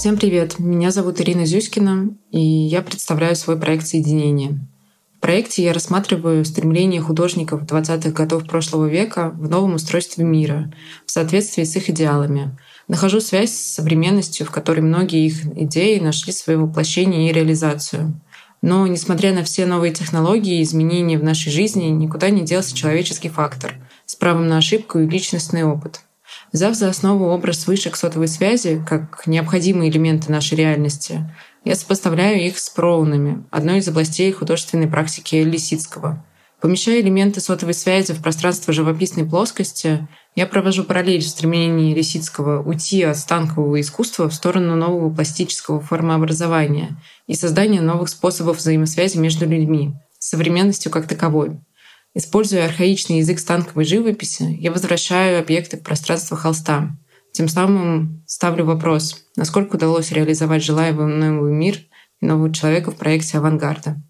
Всем привет! Меня зовут Ирина Зюськина, и я представляю свой проект «Соединение». В проекте я рассматриваю стремление художников 20-х годов прошлого века в новом устройстве мира, в соответствии с их идеалами. Нахожу связь с современностью, в которой многие их идеи нашли свое воплощение и реализацию. Но, несмотря на все новые технологии и изменения в нашей жизни, никуда не делся человеческий фактор с правом на ошибку и личностный опыт. Взяв за основу образ вышек сотовой связи как необходимые элементы нашей реальности, я сопоставляю их с проунами, одной из областей художественной практики Лисицкого. Помещая элементы сотовой связи в пространство живописной плоскости, я провожу параллель в стремлении Лисицкого уйти от станкового искусства в сторону нового пластического формообразования и создания новых способов взаимосвязи между людьми, современностью как таковой. Используя архаичный язык станковой живописи, я возвращаю объекты в пространство холста. Тем самым ставлю вопрос, насколько удалось реализовать желаемый мир и нового человека в проекте авангарда.